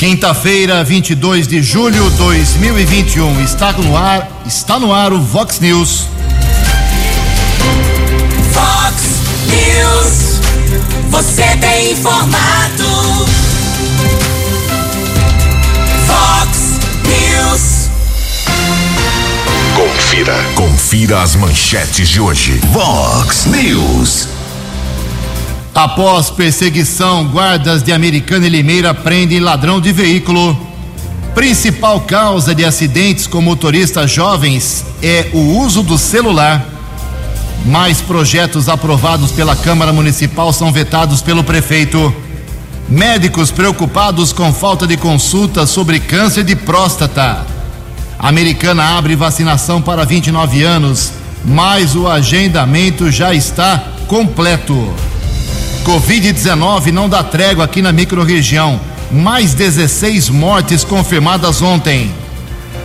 Quinta-feira, 22 de julho de 2021. Está no ar, está no ar o Vox News. Vox News. Você tem informado. Vox News. Confira. Confira as manchetes de hoje. Vox News. Após perseguição, guardas de Americana e Limeira prendem ladrão de veículo. Principal causa de acidentes com motoristas jovens é o uso do celular. Mais projetos aprovados pela Câmara Municipal são vetados pelo prefeito. Médicos preocupados com falta de consulta sobre câncer de próstata. Americana abre vacinação para 29 anos, mas o agendamento já está completo. Covid-19 não dá trégua aqui na microrregião. Mais 16 mortes confirmadas ontem.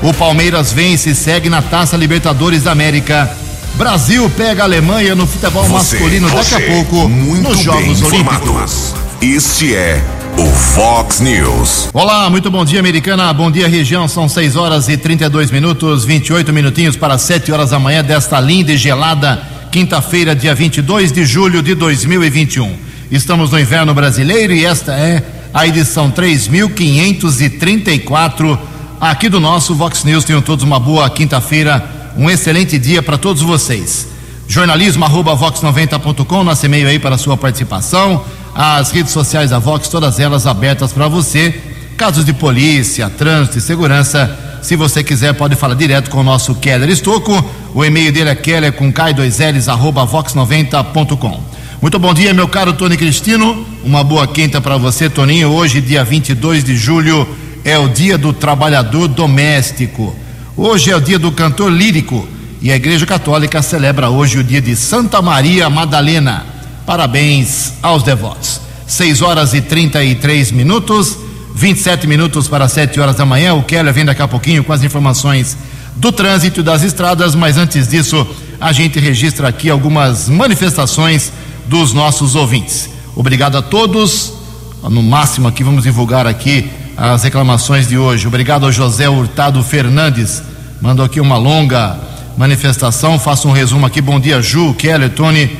O Palmeiras vence e segue na Taça Libertadores da América. Brasil pega a Alemanha no futebol Você, masculino daqui você, a pouco nos Jogos. Olímpicos. Este é o Fox News. Olá, muito bom dia, americana. Bom dia, região. São 6 horas e 32 minutos, 28 minutinhos para 7 horas da manhã desta linda e gelada quinta-feira, dia 22 de julho de 2021. Estamos no inverno brasileiro e esta é a edição 3534 aqui do nosso Vox News. Tenham todos uma boa quinta-feira, um excelente dia para todos vocês. Jornalismo arroba vox90.com, nosso e-mail aí para a sua participação. As redes sociais da Vox, todas elas abertas para você. Casos de polícia, trânsito e segurança. Se você quiser, pode falar direto com o nosso Keller Estocco. O e-mail dele é keller com K2Ls arroba vox90.com. Muito bom dia, meu caro Tony Cristino. Uma boa quinta para você, Toninho. Hoje, dia 22 de julho, é o dia do trabalhador doméstico. Hoje é o dia do cantor lírico e a Igreja Católica celebra hoje o dia de Santa Maria Madalena. Parabéns aos devotos. 6 horas e 33 minutos, 27 minutos para 7 horas da manhã. O Keller vem daqui a pouquinho com as informações do trânsito das estradas, mas antes disso, a gente registra aqui algumas manifestações dos nossos ouvintes. Obrigado a todos. No máximo aqui vamos divulgar aqui as reclamações de hoje. Obrigado ao José Hurtado Fernandes. Mandou aqui uma longa manifestação. Faço um resumo aqui. Bom dia, Ju, Keller, Tony.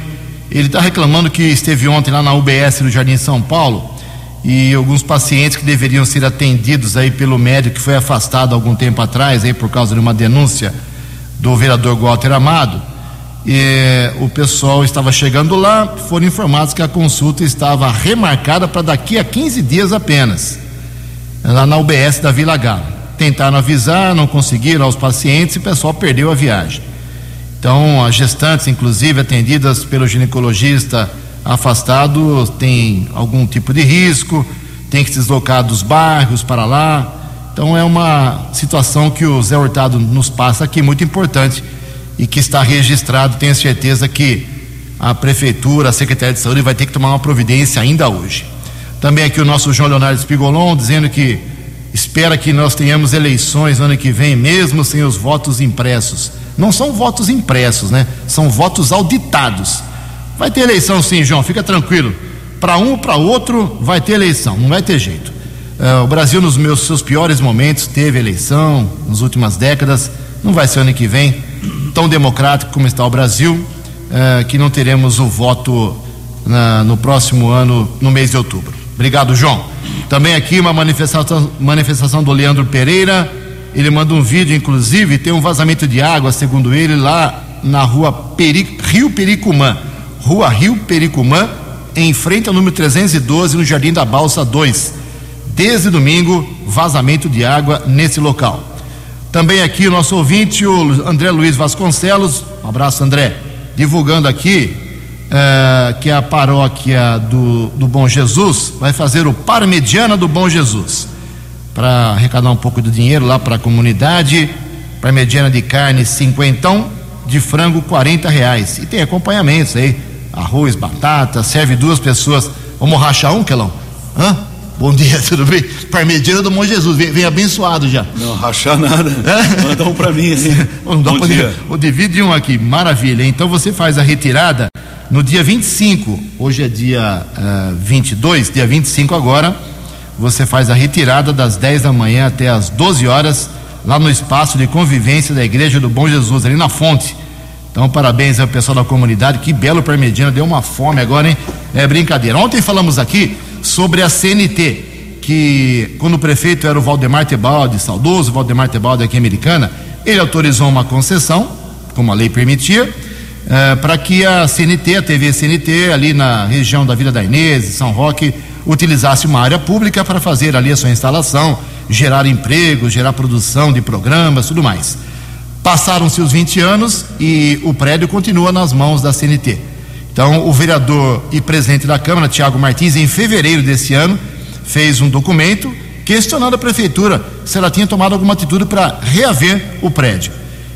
Ele está reclamando que esteve ontem lá na UBS no Jardim São Paulo e alguns pacientes que deveriam ser atendidos aí pelo médico que foi afastado algum tempo atrás aí por causa de uma denúncia do vereador Walter Amado e o pessoal estava chegando lá, foram informados que a consulta estava remarcada para daqui a 15 dias apenas, lá na UBS da Vila Galo. Tentaram avisar, não conseguiram aos pacientes e o pessoal perdeu a viagem. Então, as gestantes, inclusive atendidas pelo ginecologista afastado, têm algum tipo de risco, tem que se deslocar dos bairros para lá. Então, é uma situação que o Zé Hurtado nos passa aqui, muito importante e que está registrado. Tenho certeza que a Prefeitura, a Secretaria de Saúde vai ter que tomar uma providência ainda hoje. Também aqui o nosso João Leonardo Spigolon dizendo que espera que nós tenhamos eleições no ano que vem, mesmo sem os votos impressos. Não são votos impressos, né? São votos auditados. Vai ter eleição sim, João, fica tranquilo. Para um ou para outro vai ter eleição, não vai ter jeito. Uh, o Brasil, nos meus seus piores momentos, teve eleição, nas últimas décadas. Não vai ser ano que vem tão democrático como está o Brasil, eh, que não teremos o voto na, no próximo ano, no mês de outubro. Obrigado, João. Também aqui uma manifestação, manifestação do Leandro Pereira. Ele manda um vídeo, inclusive, tem um vazamento de água, segundo ele, lá na rua Peri, Rio Pericumã. Rua Rio Pericumã, em frente ao número 312, no Jardim da Balsa 2. Desde domingo, vazamento de água nesse local. Também aqui o nosso ouvinte, o André Luiz Vasconcelos, um abraço André, divulgando aqui é, que a paróquia do, do Bom Jesus vai fazer o Parmediana do Bom Jesus, para arrecadar um pouco de dinheiro lá para a comunidade, Parmediana de carne cinquentão, de frango quarenta reais, e tem acompanhamentos aí, arroz, batata, serve duas pessoas, vamos rachar um, Quelão? Hã? Bom dia, tudo bem? Parmegiana do Bom Jesus, vem, vem, abençoado já. Não, rachar nada. É? Manda um para mim assim. Bom, Bom dia. Vou dividir um aqui, maravilha. Então você faz a retirada no dia 25, hoje é dia uh, 22, dia 25 agora, você faz a retirada das 10 da manhã até as 12 horas, lá no espaço de convivência da Igreja do Bom Jesus, ali na fonte. Então, parabéns ao pessoal da comunidade, que belo Parmedina, deu uma fome agora, hein? É brincadeira. Ontem falamos aqui sobre a CNT, que quando o prefeito era o Valdemar Tebaldi, saudoso Valdemar Tebaldi aqui Americana, ele autorizou uma concessão, como a lei permitia, eh, para que a CNT, a TV CNT, ali na região da Vila da Inês, São Roque, utilizasse uma área pública para fazer ali a sua instalação, gerar emprego, gerar produção de programas, tudo mais. Passaram-se os 20 anos e o prédio continua nas mãos da CNT. Então, o vereador e presidente da Câmara, Tiago Martins, em fevereiro desse ano, fez um documento questionando a prefeitura se ela tinha tomado alguma atitude para reaver o prédio.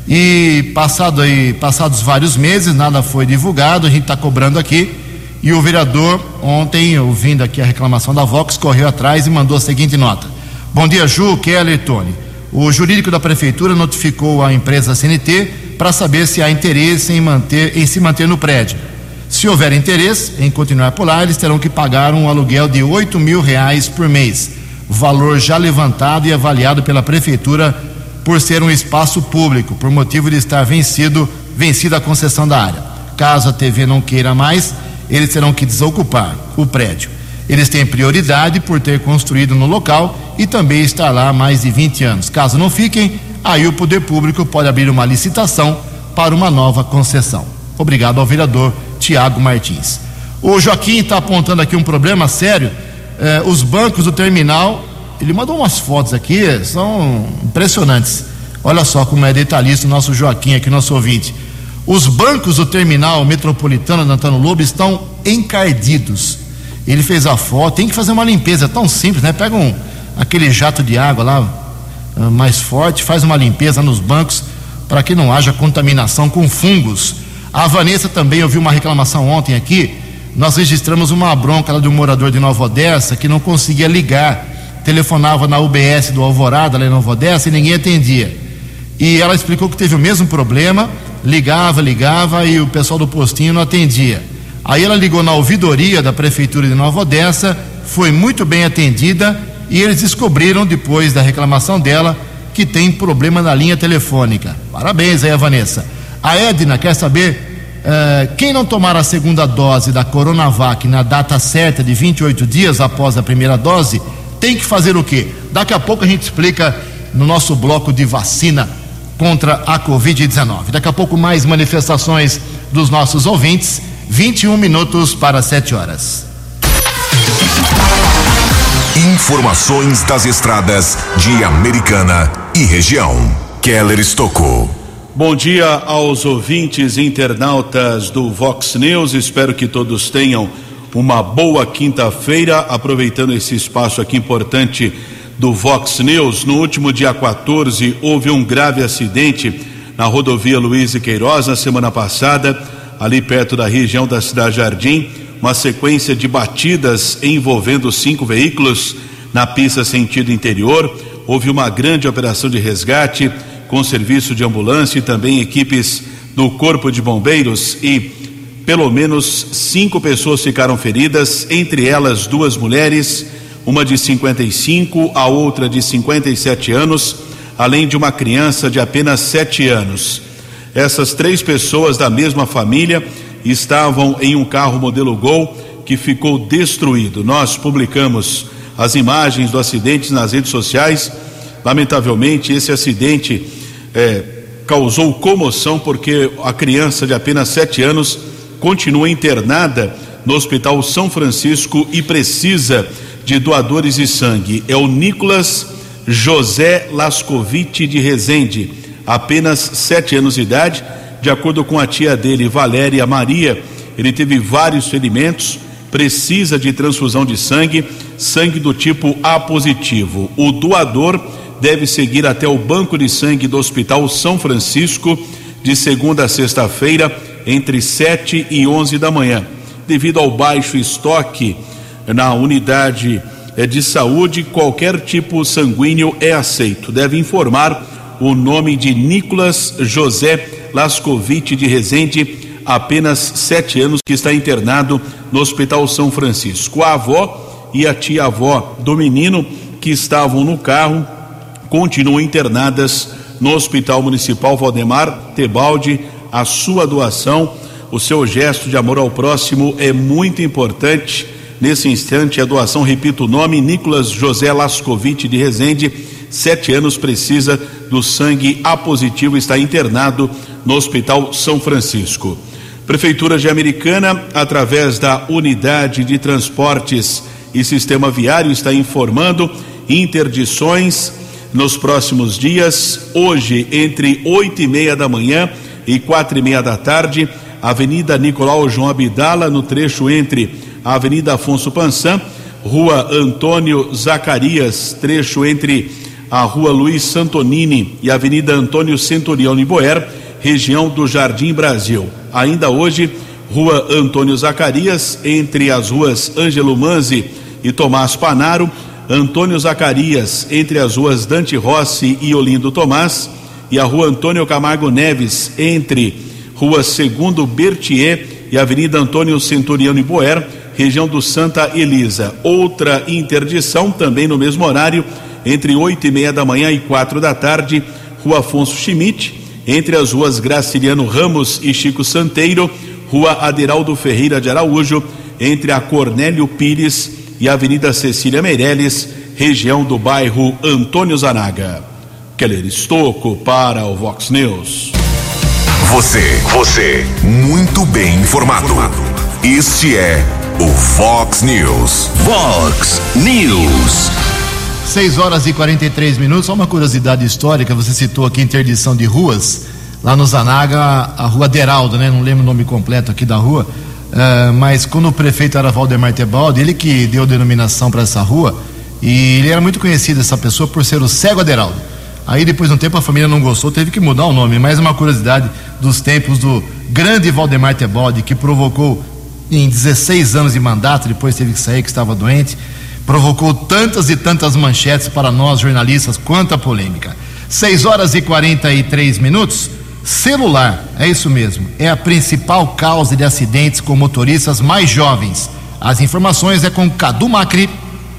E passado aí, passados vários meses, nada foi divulgado, a gente está cobrando aqui. E o vereador, ontem, ouvindo aqui a reclamação da Vox, correu atrás e mandou a seguinte nota: Bom dia, Ju, Keller, Tony. O jurídico da prefeitura notificou a empresa CNT para saber se há interesse em, manter, em se manter no prédio. Se houver interesse em continuar por lá, eles terão que pagar um aluguel de 8 mil reais por mês, valor já levantado e avaliado pela prefeitura por ser um espaço público, por motivo de estar vencido, vencida a concessão da área. Caso a TV não queira mais, eles terão que desocupar o prédio. Eles têm prioridade por ter construído no local e também estar lá há mais de 20 anos. Caso não fiquem, aí o poder público pode abrir uma licitação para uma nova concessão. Obrigado ao vereador Tiago Martins. O Joaquim está apontando aqui um problema sério. Eh, os bancos do terminal, ele mandou umas fotos aqui, são impressionantes. Olha só como é detalhista o nosso Joaquim aqui, nosso ouvinte. Os bancos do terminal metropolitano de Antônio Lobo estão encardidos. Ele fez a foto, tem que fazer uma limpeza, é tão simples, né? Pega um, aquele jato de água lá uh, mais forte, faz uma limpeza nos bancos para que não haja contaminação com fungos. A Vanessa também ouviu uma reclamação ontem aqui. Nós registramos uma bronca de um morador de Nova Odessa que não conseguia ligar. Telefonava na UBS do Alvorada, lá em Nova Odessa, e ninguém atendia. E ela explicou que teve o mesmo problema ligava, ligava e o pessoal do postinho não atendia. Aí ela ligou na ouvidoria da prefeitura de Nova Odessa, foi muito bem atendida e eles descobriram depois da reclamação dela que tem problema na linha telefônica. Parabéns aí, a Vanessa. A Edna quer saber uh, quem não tomar a segunda dose da Coronavac na data certa de 28 dias após a primeira dose tem que fazer o quê? Daqui a pouco a gente explica no nosso bloco de vacina contra a Covid-19. Daqui a pouco, mais manifestações dos nossos ouvintes. 21 minutos para 7 horas. Informações das estradas de Americana e região. Keller Estocou. Bom dia aos ouvintes internautas do Vox News. Espero que todos tenham uma boa quinta-feira, aproveitando esse espaço aqui importante do Vox News. No último dia 14, houve um grave acidente na rodovia Luiz e Queiroz na semana passada, ali perto da região da Cidade Jardim. Uma sequência de batidas envolvendo cinco veículos na pista sentido interior. Houve uma grande operação de resgate com serviço de ambulância e também equipes do Corpo de Bombeiros e pelo menos cinco pessoas ficaram feridas, entre elas duas mulheres uma de 55, a outra de 57 anos, além de uma criança de apenas 7 anos. Essas três pessoas da mesma família estavam em um carro modelo Gol que ficou destruído. Nós publicamos as imagens do acidente nas redes sociais. Lamentavelmente, esse acidente é, causou comoção porque a criança de apenas 7 anos continua internada no Hospital São Francisco e precisa de doadores de sangue é o Nicolas José Lascovite de Rezende, apenas sete anos de idade. De acordo com a tia dele, Valéria Maria, ele teve vários ferimentos, precisa de transfusão de sangue, sangue do tipo A positivo. O doador deve seguir até o banco de sangue do Hospital São Francisco de segunda a sexta-feira, entre 7 e 11 da manhã. Devido ao baixo estoque na unidade eh, de saúde, qualquer tipo sanguíneo é aceito. Deve informar o nome de Nicolas José Lascovite de Rezende, apenas sete anos, que está internado no Hospital São Francisco. A avó e a tia-avó do menino que estavam no carro continuam internadas no Hospital Municipal Valdemar Tebaldi. A sua doação, o seu gesto de amor ao próximo é muito importante. Nesse instante, a doação, repito o nome, Nicolas José Lascovite de Resende, sete anos, precisa do sangue A positivo, está internado no Hospital São Francisco. Prefeitura de Americana, através da Unidade de Transportes e Sistema Viário, está informando interdições nos próximos dias. Hoje, entre oito e meia da manhã e quatro e meia da tarde, Avenida Nicolau João Abdala, no trecho entre a Avenida Afonso Pansan, Rua Antônio Zacarias, trecho entre a Rua Luiz Santonini e a Avenida Antônio Centurião Boer, região do Jardim Brasil. Ainda hoje, Rua Antônio Zacarias, entre as ruas Ângelo Manzi e Tomás Panaro, Antônio Zacarias, entre as ruas Dante Rossi e Olindo Tomás, e a Rua Antônio Camargo Neves, entre Rua Segundo Bertier e Avenida Antônio Centuriano e Boer, região do Santa Elisa. Outra interdição, também no mesmo horário, entre oito e meia da manhã e quatro da tarde, Rua Afonso Schmidt, entre as ruas Graciliano Ramos e Chico Santeiro, Rua Aderaldo Ferreira de Araújo, entre a Cornélio Pires e Avenida Cecília Meireles, região do bairro Antônio Zanaga. Keller Estocco para o Vox News. Você, você, muito bem informado. Este é o Fox News. Fox News. 6 horas e 43 minutos. Só uma curiosidade histórica: você citou aqui interdição de ruas. Lá no Zanaga, a rua Deraldo, né? Não lembro o nome completo aqui da rua. Uh, mas quando o prefeito era Valdemar Tebaldi, ele que deu denominação para essa rua. E ele era muito conhecido, essa pessoa, por ser o cego Aderaldo. Aí depois de um tempo a família não gostou, teve que mudar o nome. Mais uma curiosidade dos tempos do grande Valdemar Tebaldi, que provocou em 16 anos de mandato, depois teve que sair, que estava doente, provocou tantas e tantas manchetes para nós jornalistas, quanta polêmica. 6 horas e 43 minutos. Celular, é isso mesmo, é a principal causa de acidentes com motoristas mais jovens. As informações é com Cadu Macri.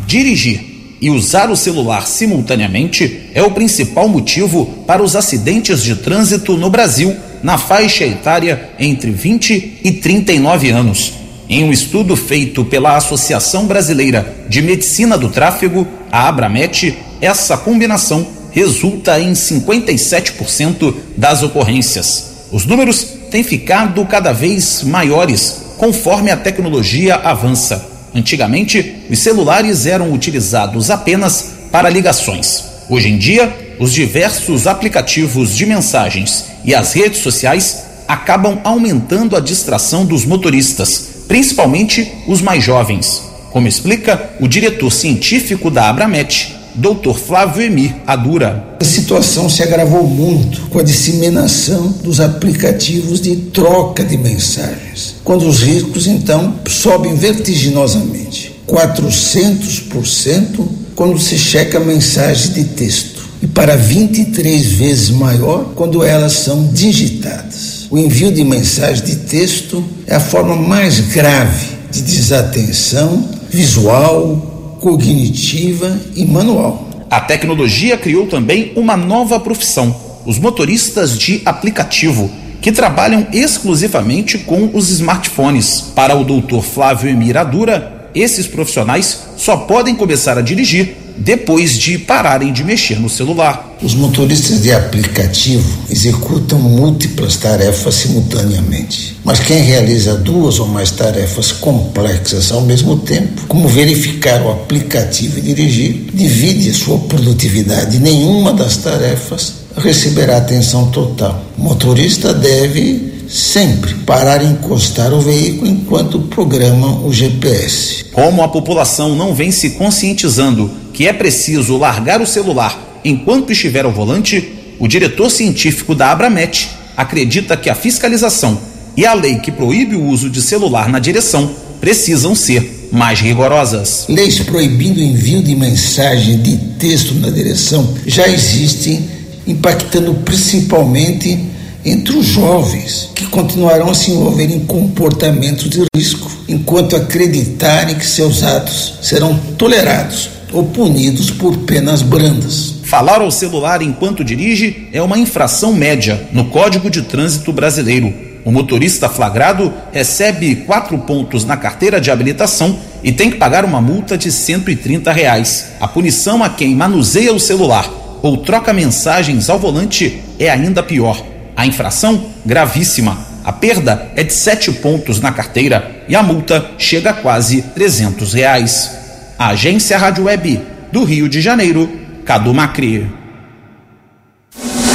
Dirigir e usar o celular simultaneamente é o principal motivo para os acidentes de trânsito no Brasil, na faixa etária entre 20 e 39 anos. Em um estudo feito pela Associação Brasileira de Medicina do Tráfego, a Abramet, essa combinação resulta em 57% das ocorrências. Os números têm ficado cada vez maiores conforme a tecnologia avança. Antigamente, os celulares eram utilizados apenas para ligações. Hoje em dia, os diversos aplicativos de mensagens e as redes sociais acabam aumentando a distração dos motoristas, principalmente os mais jovens, como explica o diretor científico da Abramet, Dr. Flávio Emir Adura. A situação se agravou muito com a disseminação dos aplicativos de troca de mensagens, quando os riscos então sobem vertiginosamente, 400% quando se checa mensagem de texto e para 23 vezes maior quando elas são digitadas. O envio de mensagem de texto é a forma mais grave de desatenção visual, cognitiva e manual. A tecnologia criou também uma nova profissão: os motoristas de aplicativo, que trabalham exclusivamente com os smartphones. Para o Dr. Flávio Emiradura, esses profissionais só podem começar a dirigir depois de pararem de mexer no celular. Os motoristas de aplicativo executam múltiplas tarefas simultaneamente. Mas quem realiza duas ou mais tarefas complexas ao mesmo tempo, como verificar o aplicativo e dirigir, divide a sua produtividade. Nenhuma das tarefas receberá atenção total. O motorista deve sempre parar e encostar o veículo enquanto programa o GPS. Como a população não vem se conscientizando que é preciso largar o celular enquanto estiver ao volante, o diretor científico da Abramet acredita que a fiscalização e a lei que proíbe o uso de celular na direção precisam ser mais rigorosas. Leis proibindo o envio de mensagem de texto na direção já existem, impactando principalmente entre os jovens, que continuarão a se envolver em comportamentos de risco, enquanto acreditarem que seus atos serão tolerados ou punidos por penas brandas. Falar ao celular enquanto dirige é uma infração média no Código de Trânsito Brasileiro. O motorista flagrado recebe quatro pontos na carteira de habilitação e tem que pagar uma multa de 130 reais. A punição a quem manuseia o celular ou troca mensagens ao volante é ainda pior. A infração, gravíssima. A perda é de sete pontos na carteira e a multa chega a quase 300 reais. A Agência Rádio Web do Rio de Janeiro, Cadu Macri.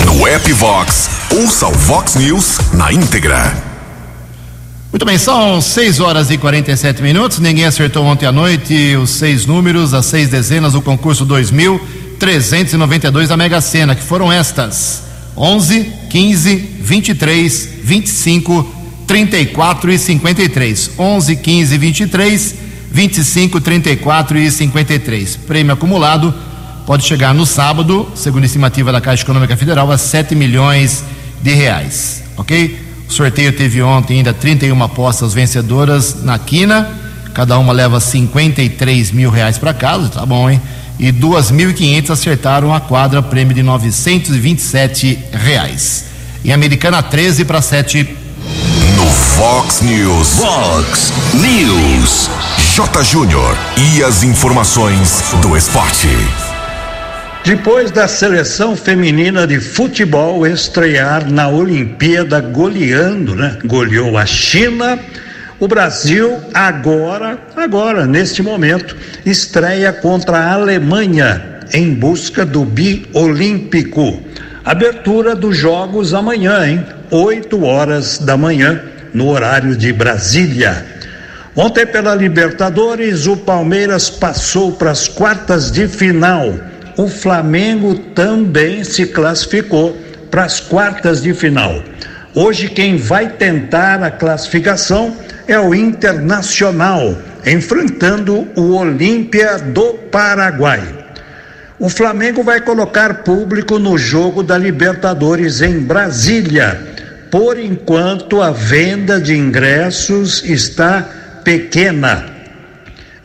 No app Vox, ouça o Vox News na íntegra. Muito bem, são 6 horas e 47 minutos. Ninguém acertou ontem à noite os seis números, as seis dezenas do concurso 2392 da Mega Sena, que foram estas: 11, 15, 23, 25, 34 e 53. 11, 15, 23, 25, 34 e 53. Prêmio acumulado pode chegar no sábado, segundo a estimativa da Caixa Econômica Federal, a 7 milhões de reais. Ok? O sorteio teve ontem ainda 31 apostas vencedoras na quina. Cada uma leva 53 mil reais para casa, tá bom, hein? E 2.500 acertaram a quadra, prêmio de 927 reais. Em Americana, 13 para 7. No Vox News. Vox News. J. Júnior. E as informações do esporte. Depois da seleção feminina de futebol estrear na Olimpíada goleando, né? Goleou a China. O Brasil agora, agora, neste momento, estreia contra a Alemanha em busca do bi olímpico. Abertura dos jogos amanhã, hein? 8 horas da manhã, no horário de Brasília. Ontem, pela Libertadores, o Palmeiras passou para as quartas de final o Flamengo também se classificou para as quartas de final. Hoje, quem vai tentar a classificação é o Internacional, enfrentando o Olímpia do Paraguai. O Flamengo vai colocar público no jogo da Libertadores em Brasília. Por enquanto, a venda de ingressos está pequena.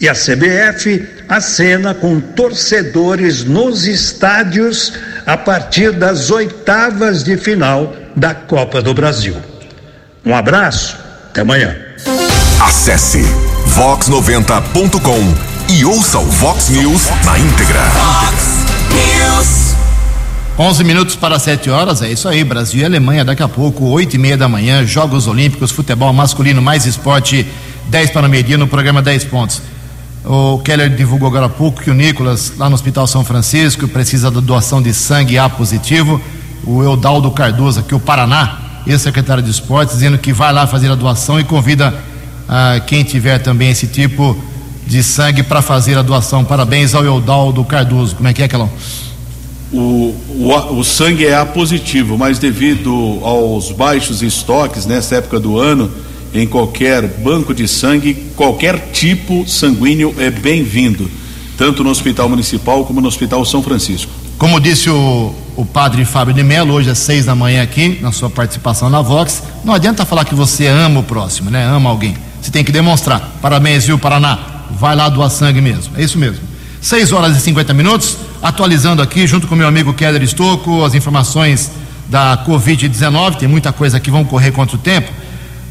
E a CBF acena com torcedores nos estádios a partir das oitavas de final da Copa do Brasil. Um abraço, até amanhã. Acesse vox90.com e ouça o Vox News na íntegra. Fox News. 11 minutos para 7 horas, é isso aí. Brasil e Alemanha, daqui a pouco, 8 e meia da manhã, Jogos Olímpicos, futebol masculino mais esporte, 10 para o meio-dia no programa 10 pontos. O Keller divulgou agora há pouco que o Nicolas, lá no Hospital São Francisco, precisa da doação de sangue A positivo. O Eudaldo Cardoso, aqui o Paraná, ex-secretário de Esportes, dizendo que vai lá fazer a doação e convida ah, quem tiver também esse tipo de sangue para fazer a doação. Parabéns ao Eudaldo Cardoso. Como é que é, Kelão? O, o, o sangue é A positivo, mas devido aos baixos estoques nessa época do ano, em qualquer banco de sangue, qualquer tipo sanguíneo é bem-vindo, tanto no Hospital Municipal como no Hospital São Francisco. Como disse o, o padre Fábio de Mello, hoje às seis da manhã aqui, na sua participação na Vox, não adianta falar que você ama o próximo, né? Ama alguém. Você tem que demonstrar. Parabéns, viu, Paraná? Vai lá doar sangue mesmo. É isso mesmo. 6 horas e 50 minutos, atualizando aqui, junto com meu amigo Keller Estocco, as informações da Covid-19. Tem muita coisa aqui, vamos correr contra o tempo.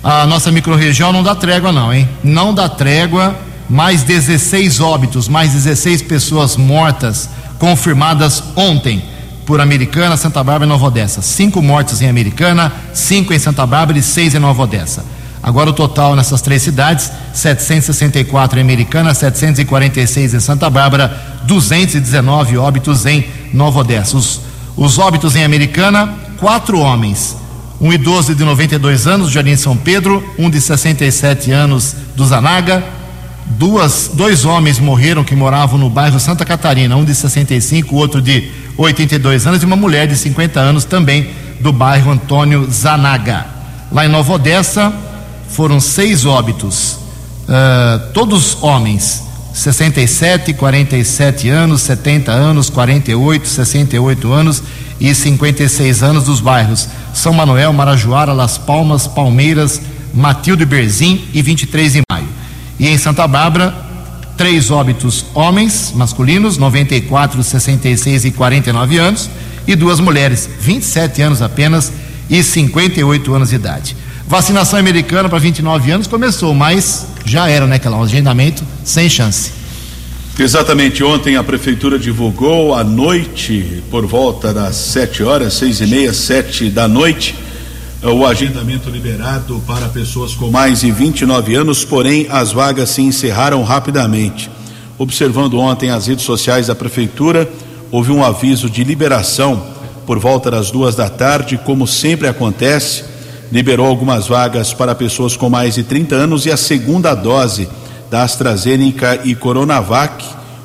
A nossa microrregião não dá trégua, não, hein? Não dá trégua. Mais 16 óbitos, mais 16 pessoas mortas confirmadas ontem por Americana, Santa Bárbara e Nova Odessa. Cinco mortes em Americana, cinco em Santa Bárbara e seis em Nova Odessa. Agora o total nessas três cidades: 764 em Americana, 746 em Santa Bárbara, 219 óbitos em Nova Odessa. Os, os óbitos em Americana, quatro homens. Um idoso de 92 anos do Jardim São Pedro, um de 67 anos do Zanaga. Duas, dois homens morreram que moravam no bairro Santa Catarina, um de 65, o outro de 82 anos, e uma mulher de 50 anos também do bairro Antônio Zanaga. Lá em Nova Odessa foram seis óbitos, uh, todos homens, 67, 47 anos, 70 anos, 48, 68 anos e 56 anos dos bairros São Manuel, Marajoara, Las Palmas, Palmeiras, Matilde Berzim e 23 de maio. E em Santa Bárbara, três óbitos homens masculinos, 94, 66 e 49 anos, e duas mulheres, 27 anos apenas e 58 anos de idade. Vacinação americana para 29 anos começou, mas já era, né, aquele agendamento sem chance. Exatamente, ontem a prefeitura divulgou à noite, por volta das sete horas, seis e meia, sete da noite, o agendamento liberado para pessoas com mais de 29 anos, porém as vagas se encerraram rapidamente. Observando ontem as redes sociais da prefeitura, houve um aviso de liberação por volta das duas da tarde, como sempre acontece, liberou algumas vagas para pessoas com mais de 30 anos e a segunda dose da AstraZeneca e Coronavac,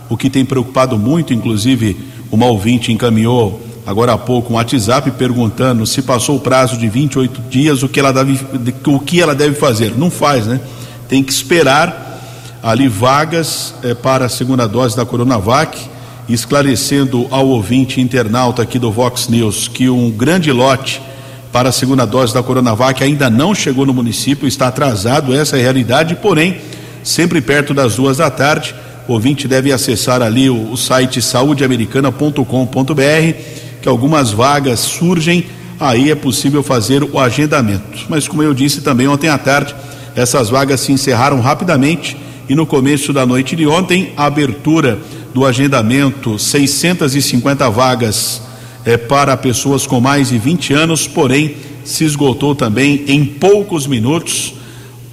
o que tem preocupado muito, inclusive uma ouvinte encaminhou agora há pouco um WhatsApp perguntando se passou o prazo de 28 dias, o que ela deve, o que ela deve fazer. Não faz, né? Tem que esperar ali vagas eh, para a segunda dose da Coronavac, esclarecendo ao ouvinte internauta aqui do Vox News que um grande lote para a segunda dose da Coronavac ainda não chegou no município, está atrasado, essa é a realidade, porém, sempre perto das duas da tarde, o ouvinte deve acessar ali o, o site saudeamericana.com.br, que algumas vagas surgem, aí é possível fazer o agendamento. Mas como eu disse também ontem à tarde, essas vagas se encerraram rapidamente e no começo da noite de ontem, a abertura do agendamento, 650 vagas é, para pessoas com mais de 20 anos, porém se esgotou também em poucos minutos.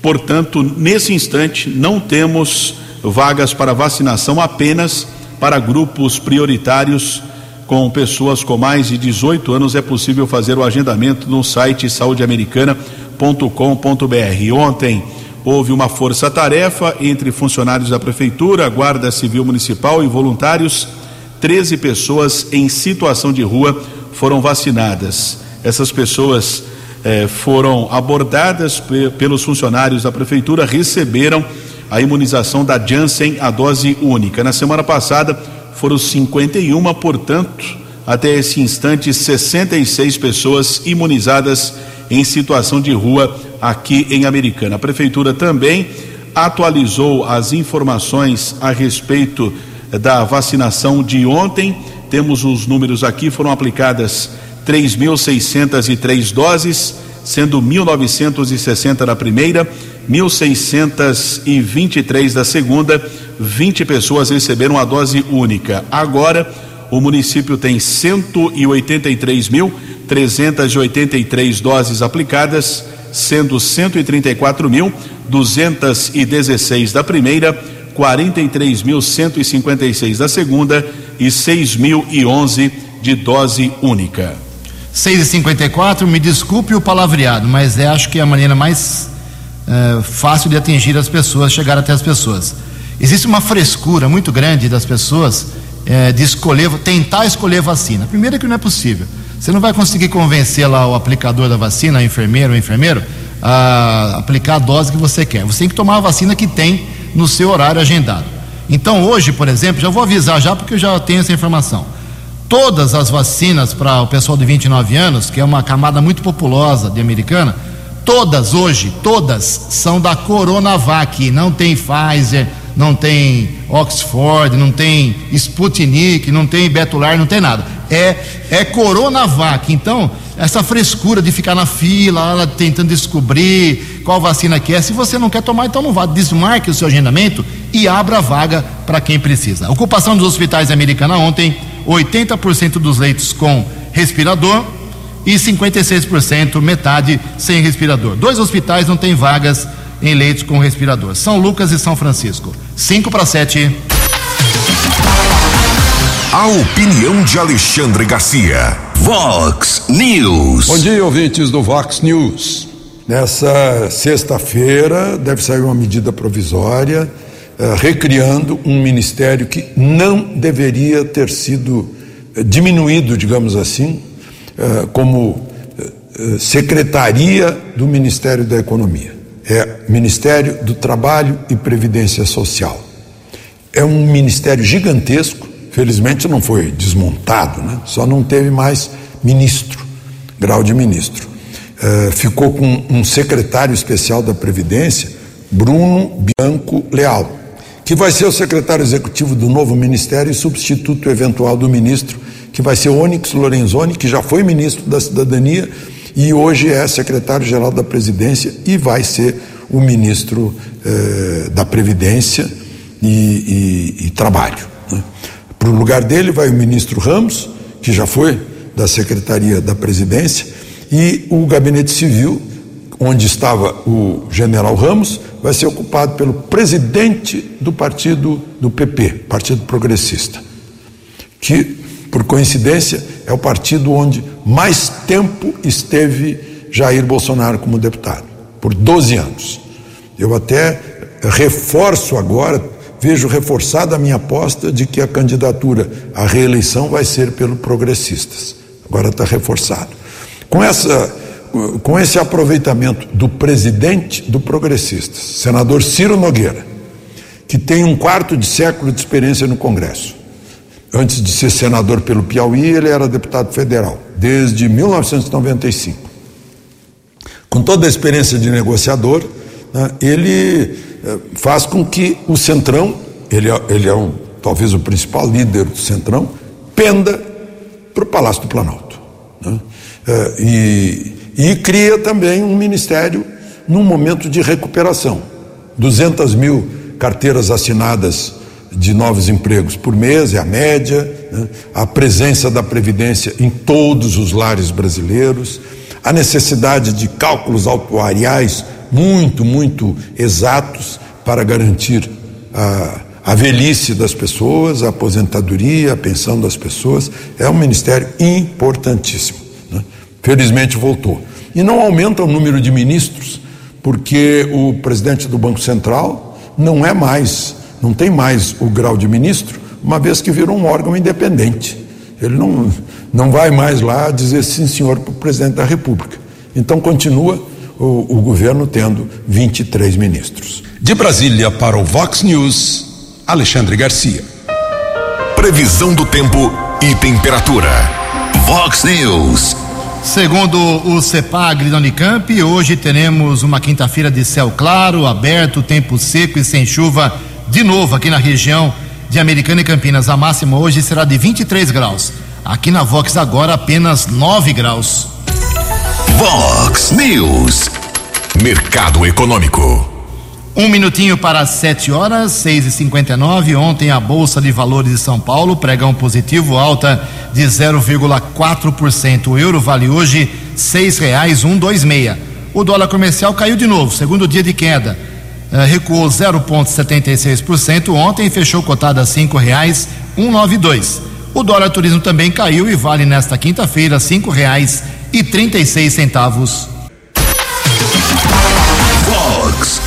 Portanto, nesse instante, não temos vagas para vacinação apenas para grupos prioritários com pessoas com mais de 18 anos. É possível fazer o agendamento no site saudeamericana.com.br. Ontem houve uma força-tarefa entre funcionários da Prefeitura, Guarda Civil Municipal e voluntários. 13 pessoas em situação de rua foram vacinadas. Essas pessoas eh, foram abordadas pelos funcionários da Prefeitura, receberam a imunização da Janssen, a dose única. Na semana passada foram 51, portanto, até esse instante, 66 pessoas imunizadas em situação de rua aqui em Americana. A Prefeitura também atualizou as informações a respeito da vacinação de ontem. Temos os números aqui, foram aplicadas 3.603 doses, sendo 1.960 da primeira 1.623 da segunda, 20 pessoas receberam a dose única. Agora, o município tem 183.383 doses aplicadas, sendo 134.216 da primeira, 43.156 da segunda e 6.011 de dose única. 6 e 54 me desculpe o palavreado, mas é, acho que é a maneira mais é, fácil de atingir as pessoas, chegar até as pessoas. Existe uma frescura muito grande das pessoas é, de escolher, tentar escolher vacina. Primeiro que não é possível. Você não vai conseguir convencer lá o aplicador da vacina, o enfermeiro, o enfermeiro, a aplicar a dose que você quer. Você tem que tomar a vacina que tem no seu horário agendado. Então hoje, por exemplo, já vou avisar já porque eu já tenho essa informação. Todas as vacinas para o pessoal de 29 anos, que é uma camada muito populosa de americana, Todas hoje, todas são da Coronavac, não tem Pfizer, não tem Oxford, não tem Sputnik, não tem Betular, não tem nada. É é Coronavac. Então, essa frescura de ficar na fila, tentando descobrir qual vacina que é, se você não quer tomar, então não vá, desmarque o seu agendamento e abra a vaga para quem precisa. A ocupação dos hospitais americana ontem, 80% dos leitos com respirador, e 56%, metade, sem respirador. Dois hospitais não têm vagas em leitos com respirador: São Lucas e São Francisco. 5 para 7. A opinião de Alexandre Garcia. Vox News. Bom dia, ouvintes do Vox News. Nessa sexta-feira deve sair uma medida provisória uh, recriando um ministério que não deveria ter sido uh, diminuído, digamos assim, eh, como eh, Secretaria do Ministério da Economia. É Ministério do Trabalho e Previdência Social. É um ministério gigantesco, felizmente não foi desmontado, né? só não teve mais ministro, grau de ministro. Uh, ficou com um secretário especial da Previdência, Bruno Bianco Leal, que vai ser o secretário executivo do novo ministério e substituto eventual do ministro, que vai ser Onyx Lorenzoni, que já foi ministro da Cidadania e hoje é secretário-geral da Presidência e vai ser o ministro eh, da Previdência e, e, e Trabalho. Né? Para o lugar dele vai o ministro Ramos, que já foi da Secretaria da Presidência, e o Gabinete Civil, onde estava o general Ramos, vai ser ocupado pelo presidente do partido do PP, Partido Progressista, que, por coincidência, é o partido onde mais tempo esteve Jair Bolsonaro como deputado por 12 anos. Eu até reforço agora, vejo reforçada a minha aposta de que a candidatura à reeleição vai ser pelo Progressistas. Agora está reforçado. Com essa com esse aproveitamento do presidente do Progressistas, senador Ciro Nogueira, que tem um quarto de século de experiência no Congresso. Antes de ser senador pelo Piauí, ele era deputado federal, desde 1995. Com toda a experiência de negociador, né, ele eh, faz com que o Centrão, ele, é, ele é um, talvez o principal líder do Centrão, penda para o Palácio do Planalto. Né? Eh, e e cria também um ministério num momento de recuperação. 200 mil carteiras assinadas de novos empregos por mês é a média, né? a presença da Previdência em todos os lares brasileiros, a necessidade de cálculos atuariais muito, muito exatos para garantir a, a velhice das pessoas, a aposentadoria, a pensão das pessoas. É um ministério importantíssimo. Felizmente voltou. E não aumenta o número de ministros, porque o presidente do Banco Central não é mais, não tem mais o grau de ministro, uma vez que virou um órgão independente. Ele não, não vai mais lá dizer sim, senhor, para o presidente da República. Então continua o, o governo tendo 23 ministros. De Brasília para o Vox News, Alexandre Garcia. Previsão do tempo e temperatura. Vox News. Segundo o CEPAG da Unicamp, hoje teremos uma quinta-feira de céu claro, aberto, tempo seco e sem chuva de novo aqui na região de Americana e Campinas. A máxima hoje será de 23 graus. Aqui na Vox agora apenas 9 graus. Vox News. Mercado Econômico. Um minutinho para as 7 horas, 6 e 59 Ontem a Bolsa de Valores de São Paulo, pregão positivo, alta de 0,4%. O euro vale hoje R$ 6,126. O dólar comercial caiu de novo, segundo dia de queda. Eh, recuou 0,76% ontem e fechou cotada a R$ 5,192. O dólar turismo também caiu e vale nesta quinta-feira R$ 5,36.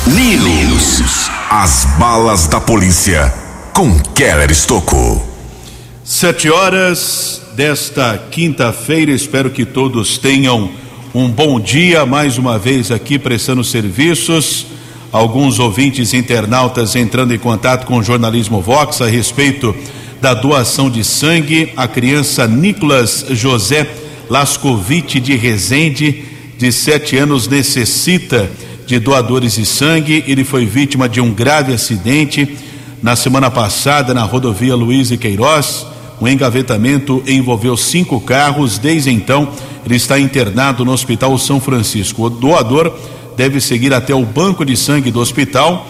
News. As balas da polícia com Keller Estocou. Sete horas desta quinta-feira, espero que todos tenham um bom dia, mais uma vez aqui prestando serviços. Alguns ouvintes internautas entrando em contato com o jornalismo Vox a respeito da doação de sangue. A criança Nicolas José Lascovite de Rezende, de sete anos, necessita de doadores de sangue. Ele foi vítima de um grave acidente na semana passada na rodovia Luiz e Queiroz. O engavetamento envolveu cinco carros. Desde então, ele está internado no Hospital São Francisco. O doador deve seguir até o banco de sangue do hospital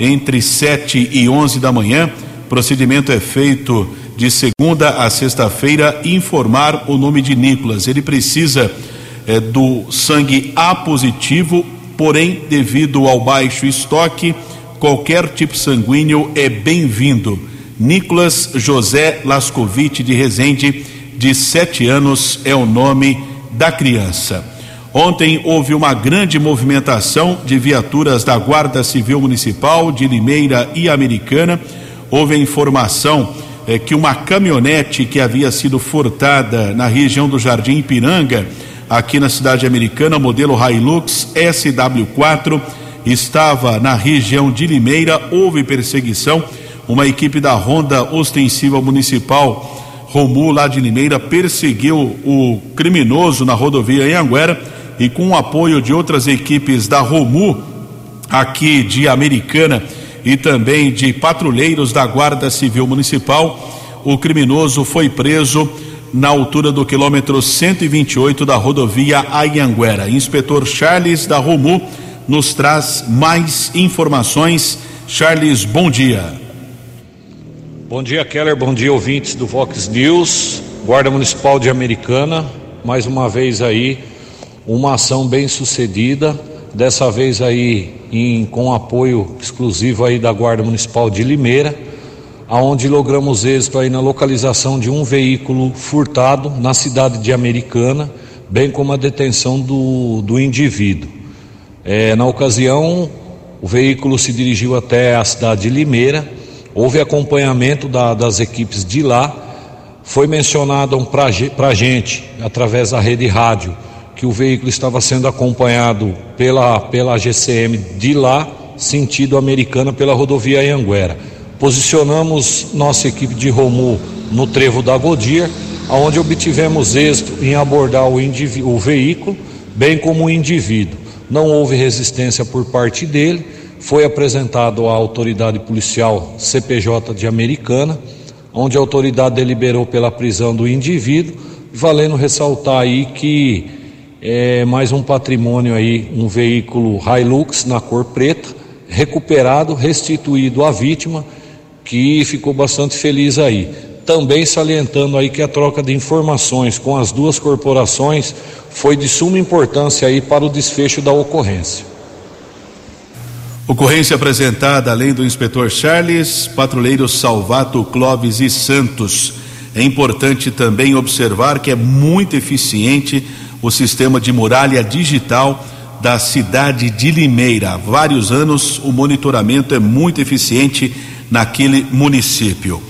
entre 7 e 11 da manhã. O procedimento é feito de segunda a sexta-feira. Informar o nome de Nicolas. Ele precisa é, do sangue A positivo porém, devido ao baixo estoque, qualquer tipo sanguíneo é bem-vindo. Nicolas José Lascovite de Rezende, de sete anos, é o nome da criança. Ontem houve uma grande movimentação de viaturas da Guarda Civil Municipal de Limeira e Americana. Houve a informação é, que uma caminhonete que havia sido furtada na região do Jardim Ipiranga aqui na cidade americana, modelo Hilux SW4, estava na região de Limeira, houve perseguição, uma equipe da Ronda Ostensiva Municipal Romu, lá de Limeira, perseguiu o criminoso na rodovia Anguera e com o apoio de outras equipes da Romu, aqui de Americana e também de patrulheiros da Guarda Civil Municipal, o criminoso foi preso na altura do quilômetro 128 da rodovia Ayanguera. Inspetor Charles da Romu nos traz mais informações. Charles, bom dia. Bom dia, Keller. Bom dia, ouvintes do Vox News. Guarda Municipal de Americana, mais uma vez aí, uma ação bem sucedida. Dessa vez aí, em, com apoio exclusivo aí da Guarda Municipal de Limeira, aonde logramos êxito aí na localização de um veículo furtado na cidade de Americana, bem como a detenção do, do indivíduo. É, na ocasião, o veículo se dirigiu até a cidade de Limeira houve acompanhamento da, das equipes de lá, foi mencionado para a gente, através da rede rádio, que o veículo estava sendo acompanhado pela, pela GCM de lá, sentido americana, pela rodovia Anhanguera. Posicionamos nossa equipe de Romu no trevo da Godia, onde obtivemos êxito em abordar o, o veículo, bem como o indivíduo. Não houve resistência por parte dele foi apresentado à autoridade policial CPJ de Americana, onde a autoridade deliberou pela prisão do indivíduo, valendo ressaltar aí que é mais um patrimônio aí, um veículo Hilux na cor preta, recuperado, restituído à vítima, que ficou bastante feliz aí. Também salientando aí que a troca de informações com as duas corporações foi de suma importância aí para o desfecho da ocorrência. Ocorrência apresentada além do inspetor Charles, patrulheiros Salvato, Clóvis e Santos. É importante também observar que é muito eficiente o sistema de muralha digital da cidade de Limeira. Há vários anos o monitoramento é muito eficiente naquele município.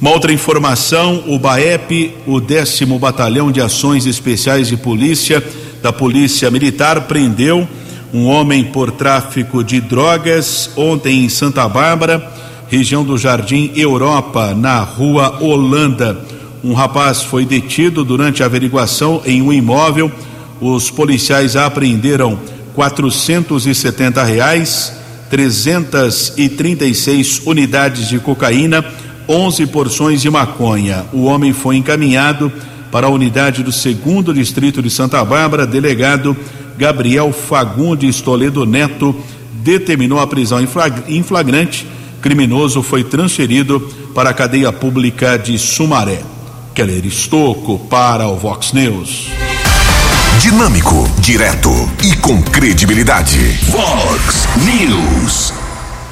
Uma outra informação: o BAEP, o décimo Batalhão de Ações Especiais de Polícia da Polícia Militar, prendeu um homem por tráfico de drogas ontem em Santa Bárbara, região do Jardim Europa, na rua Holanda. Um rapaz foi detido durante a averiguação em um imóvel. Os policiais apreenderam quatrocentos e setenta reais, trezentas e trinta e seis unidades de cocaína, onze porções de maconha. O homem foi encaminhado para a unidade do segundo distrito de Santa Bárbara, delegado Gabriel Fagundes Toledo Neto determinou a prisão em flagrante. Criminoso foi transferido para a cadeia pública de Sumaré. Keller Estocco para o Vox News. Dinâmico, direto e com credibilidade. Vox News.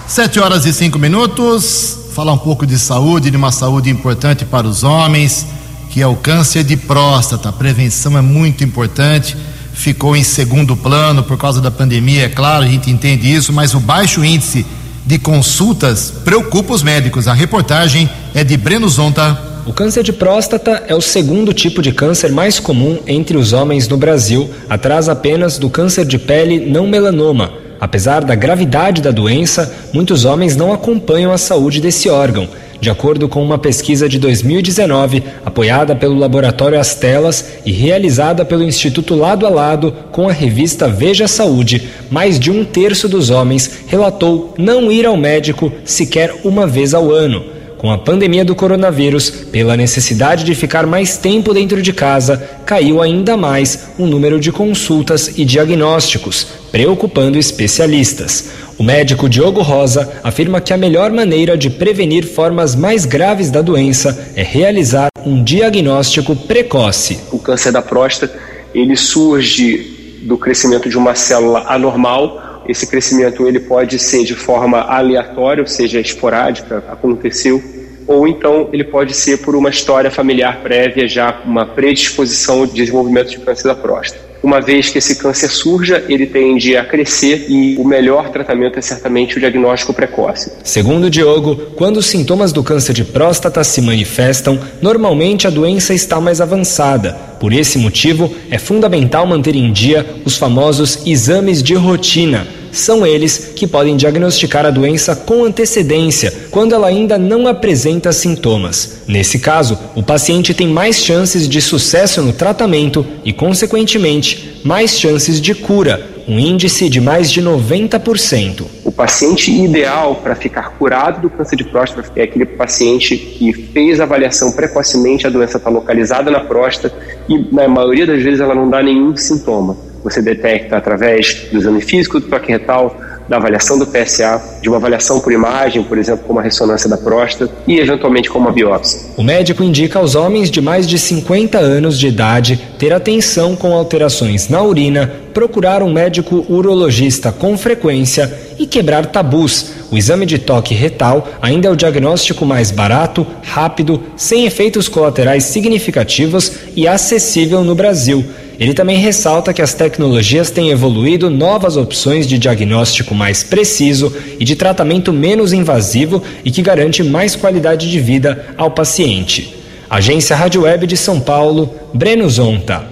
Sete horas e cinco minutos. Falar um pouco de saúde, de uma saúde importante para os homens, que é o câncer de próstata. A prevenção é muito importante ficou em segundo plano por causa da pandemia, é claro, a gente entende isso, mas o baixo índice de consultas preocupa os médicos. A reportagem é de Breno Zonta. O câncer de próstata é o segundo tipo de câncer mais comum entre os homens no Brasil, atrás apenas do câncer de pele não melanoma. Apesar da gravidade da doença, muitos homens não acompanham a saúde desse órgão. De acordo com uma pesquisa de 2019, apoiada pelo Laboratório Astelas e realizada pelo Instituto Lado a Lado com a revista Veja Saúde, mais de um terço dos homens relatou não ir ao médico sequer uma vez ao ano. Com a pandemia do coronavírus, pela necessidade de ficar mais tempo dentro de casa, caiu ainda mais o número de consultas e diagnósticos, preocupando especialistas. O médico Diogo Rosa afirma que a melhor maneira de prevenir formas mais graves da doença é realizar um diagnóstico precoce. O câncer da próstata, ele surge do crescimento de uma célula anormal esse crescimento ele pode ser de forma aleatória, ou seja, esporádica, aconteceu, ou então ele pode ser por uma história familiar prévia, já uma predisposição de desenvolvimento de câncer da próstata. Uma vez que esse câncer surja, ele tende a crescer e o melhor tratamento é certamente o diagnóstico precoce. Segundo Diogo, quando os sintomas do câncer de próstata se manifestam, normalmente a doença está mais avançada. Por esse motivo, é fundamental manter em dia os famosos exames de rotina são eles que podem diagnosticar a doença com antecedência, quando ela ainda não apresenta sintomas. Nesse caso, o paciente tem mais chances de sucesso no tratamento e, consequentemente, mais chances de cura, um índice de mais de 90%. O paciente ideal para ficar curado do câncer de próstata é aquele paciente que fez a avaliação precocemente, a doença está localizada na próstata e, na maioria das vezes, ela não dá nenhum sintoma. Você detecta através do exame físico do toque retal, da avaliação do PSA, de uma avaliação por imagem, por exemplo, como a ressonância da próstata e eventualmente como a biópsia. O médico indica aos homens de mais de 50 anos de idade ter atenção com alterações na urina, procurar um médico urologista com frequência e quebrar tabus. O exame de toque retal ainda é o diagnóstico mais barato, rápido, sem efeitos colaterais significativos e acessível no Brasil. Ele também ressalta que as tecnologias têm evoluído novas opções de diagnóstico mais preciso e de tratamento menos invasivo e que garante mais qualidade de vida ao paciente. Agência Rádio Web de São Paulo, Breno Zonta.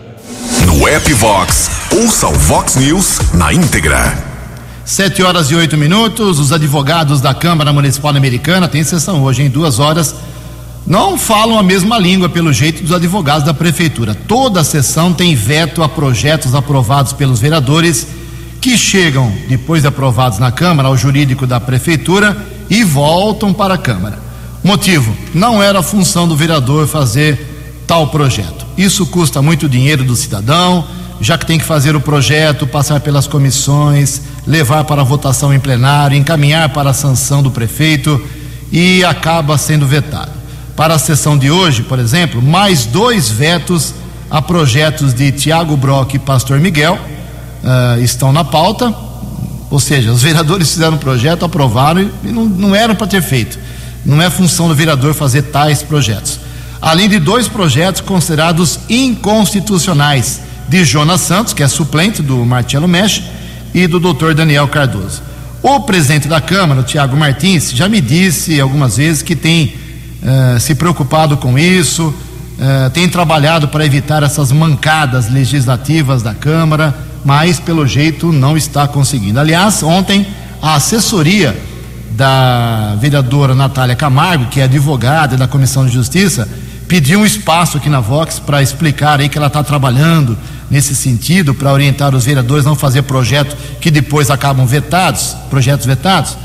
No app Vox, ouça o Vox News na íntegra. Sete horas e oito minutos, os advogados da Câmara Municipal Americana têm sessão hoje em duas horas não falam a mesma língua, pelo jeito, dos advogados da prefeitura. Toda sessão tem veto a projetos aprovados pelos vereadores que chegam, depois de aprovados na Câmara, ao jurídico da prefeitura e voltam para a Câmara. Motivo: não era função do vereador fazer tal projeto. Isso custa muito dinheiro do cidadão, já que tem que fazer o projeto, passar pelas comissões, levar para votação em plenário, encaminhar para a sanção do prefeito e acaba sendo vetado para a sessão de hoje, por exemplo, mais dois vetos a projetos de Tiago Brock e Pastor Miguel uh, estão na pauta. Ou seja, os vereadores fizeram um projeto, aprovaram e não, não eram para ter feito. Não é função do vereador fazer tais projetos. Além de dois projetos considerados inconstitucionais, de Jonas Santos, que é suplente do Marcelo Mesh, e do doutor Daniel Cardoso. O presidente da Câmara, o Tiago Martins, já me disse algumas vezes que tem eh, se preocupado com isso, uh, tem trabalhado para evitar essas mancadas legislativas da Câmara, mas pelo jeito não está conseguindo. Aliás, ontem a assessoria da vereadora Natália Camargo, que é advogada da Comissão de Justiça, pediu um espaço aqui na Vox para explicar aí que ela está trabalhando nesse sentido para orientar os vereadores não fazer projetos que depois acabam vetados, projetos vetados.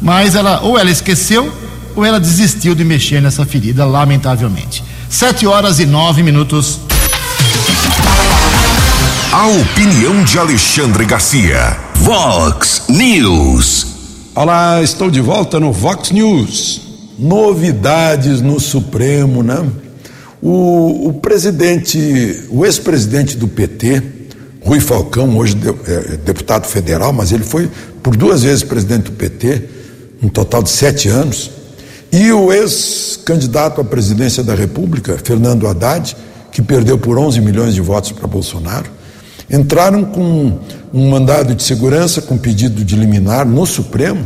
Mas ela ou ela esqueceu ou ela desistiu de mexer nessa ferida, lamentavelmente. Sete horas e nove minutos. A opinião de Alexandre Garcia. Vox News. Olá, estou de volta no Vox News. Novidades no Supremo, né? O, o presidente, o ex-presidente do PT, Rui Falcão, hoje de, é, deputado federal, mas ele foi por duas vezes presidente do PT, um total de sete anos e o ex-candidato à presidência da República, Fernando Haddad, que perdeu por 11 milhões de votos para Bolsonaro, entraram com um mandado de segurança, com pedido de liminar no Supremo,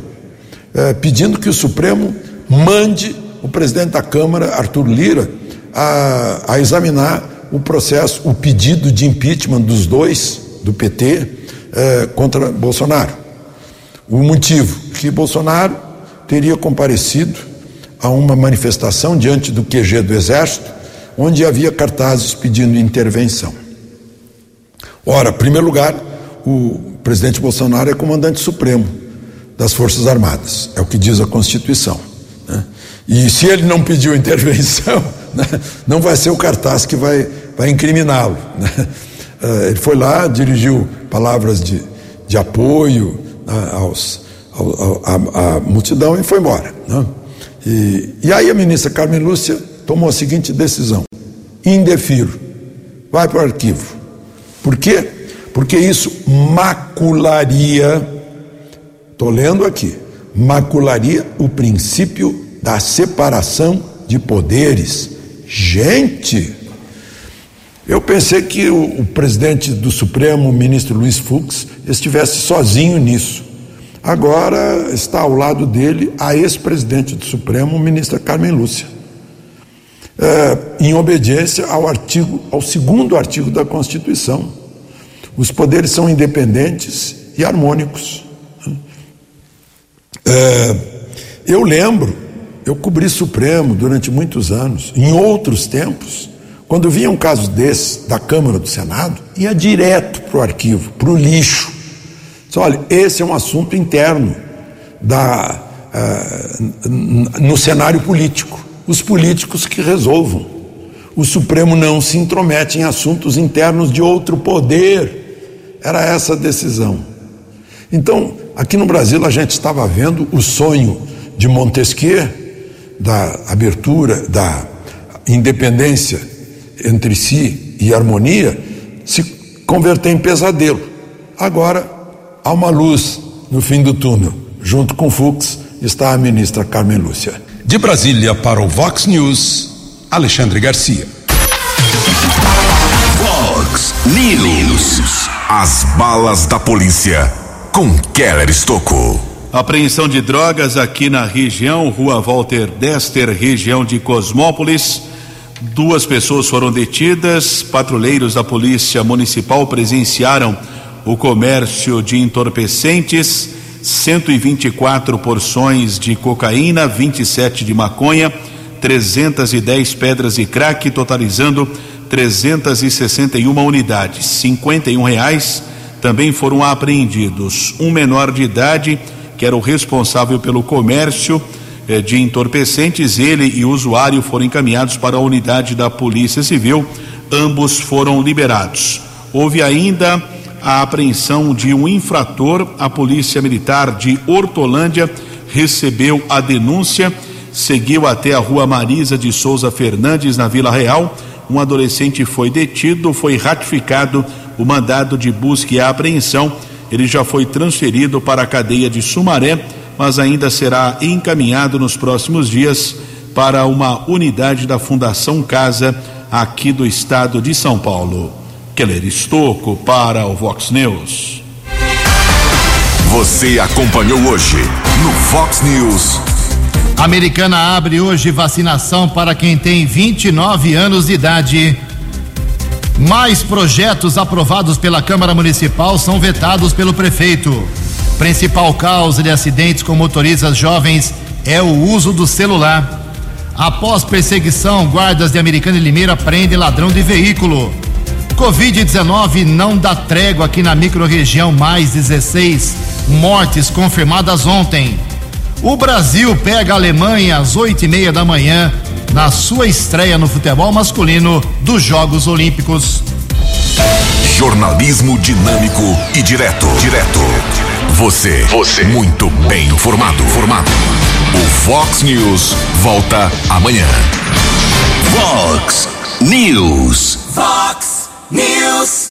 eh, pedindo que o Supremo mande o presidente da Câmara, Arthur Lira, a, a examinar o processo, o pedido de impeachment dos dois, do PT, eh, contra Bolsonaro. O motivo que Bolsonaro teria comparecido a uma manifestação diante do QG do Exército, onde havia cartazes pedindo intervenção. Ora, em primeiro lugar, o presidente Bolsonaro é comandante supremo das Forças Armadas, é o que diz a Constituição. Né? E se ele não pediu intervenção, né, não vai ser o cartaz que vai, vai incriminá-lo. Né? Eh, ele foi lá, dirigiu palavras de, de apoio né, a, multidão e foi embora. Né? E, e aí a ministra Carmen Lúcia tomou a seguinte decisão: indefiro, vai para o arquivo. Por quê? Porque isso macularia, estou lendo aqui, macularia o princípio da separação de poderes. Gente, eu pensei que o, o presidente do Supremo, o ministro Luiz Fux, estivesse sozinho nisso. Agora está ao lado dele a ex-presidente do Supremo, ministra Carmen Lúcia, é, em obediência ao artigo, ao segundo artigo da Constituição. Os poderes são independentes e harmônicos. É, eu lembro, eu cobri Supremo durante muitos anos, em outros tempos, quando vinha um caso desse da Câmara do Senado, ia direto para o arquivo, para o lixo. Só, olha, esse é um assunto interno da, uh, no cenário político. Os políticos que resolvam. O Supremo não se intromete em assuntos internos de outro poder. Era essa a decisão. Então, aqui no Brasil, a gente estava vendo o sonho de Montesquieu da abertura, da independência entre si e harmonia, se converter em pesadelo. Agora, há uma luz no fim do túnel. Junto com Fux está a ministra Carmen Lúcia. De Brasília para o Vox News, Alexandre Garcia. Vox News. As balas da polícia com Keller Estocou. Apreensão de drogas aqui na região, Rua Walter Dester, região de Cosmópolis. Duas pessoas foram detidas. Patrulheiros da Polícia Municipal presenciaram o comércio de entorpecentes, 124 porções de cocaína, 27 de maconha, 310 pedras de crack, totalizando 361 unidades. 51 reais também foram apreendidos. Um menor de idade, que era o responsável pelo comércio eh, de entorpecentes, ele e o usuário foram encaminhados para a unidade da Polícia Civil. Ambos foram liberados. Houve ainda a apreensão de um infrator. A Polícia Militar de Hortolândia recebeu a denúncia, seguiu até a rua Marisa de Souza Fernandes, na Vila Real. Um adolescente foi detido, foi ratificado o mandado de busca e apreensão. Ele já foi transferido para a cadeia de Sumaré, mas ainda será encaminhado nos próximos dias para uma unidade da Fundação Casa aqui do estado de São Paulo. Keller Estocco para o Vox News. Você acompanhou hoje no Vox News. Americana abre hoje vacinação para quem tem 29 anos de idade. Mais projetos aprovados pela Câmara Municipal são vetados pelo prefeito. Principal causa de acidentes com motoristas jovens é o uso do celular. Após perseguição, guardas de Americana e Limeira prendem ladrão de veículo. Covid-19 não dá trégua aqui na microrregião, mais 16 mortes confirmadas ontem. O Brasil pega a Alemanha às oito e meia da manhã na sua estreia no futebol masculino dos Jogos Olímpicos. Jornalismo dinâmico e direto. Direto. Você. Você. Muito bem informado. Formado. O Fox News volta amanhã. Fox News. Fox News.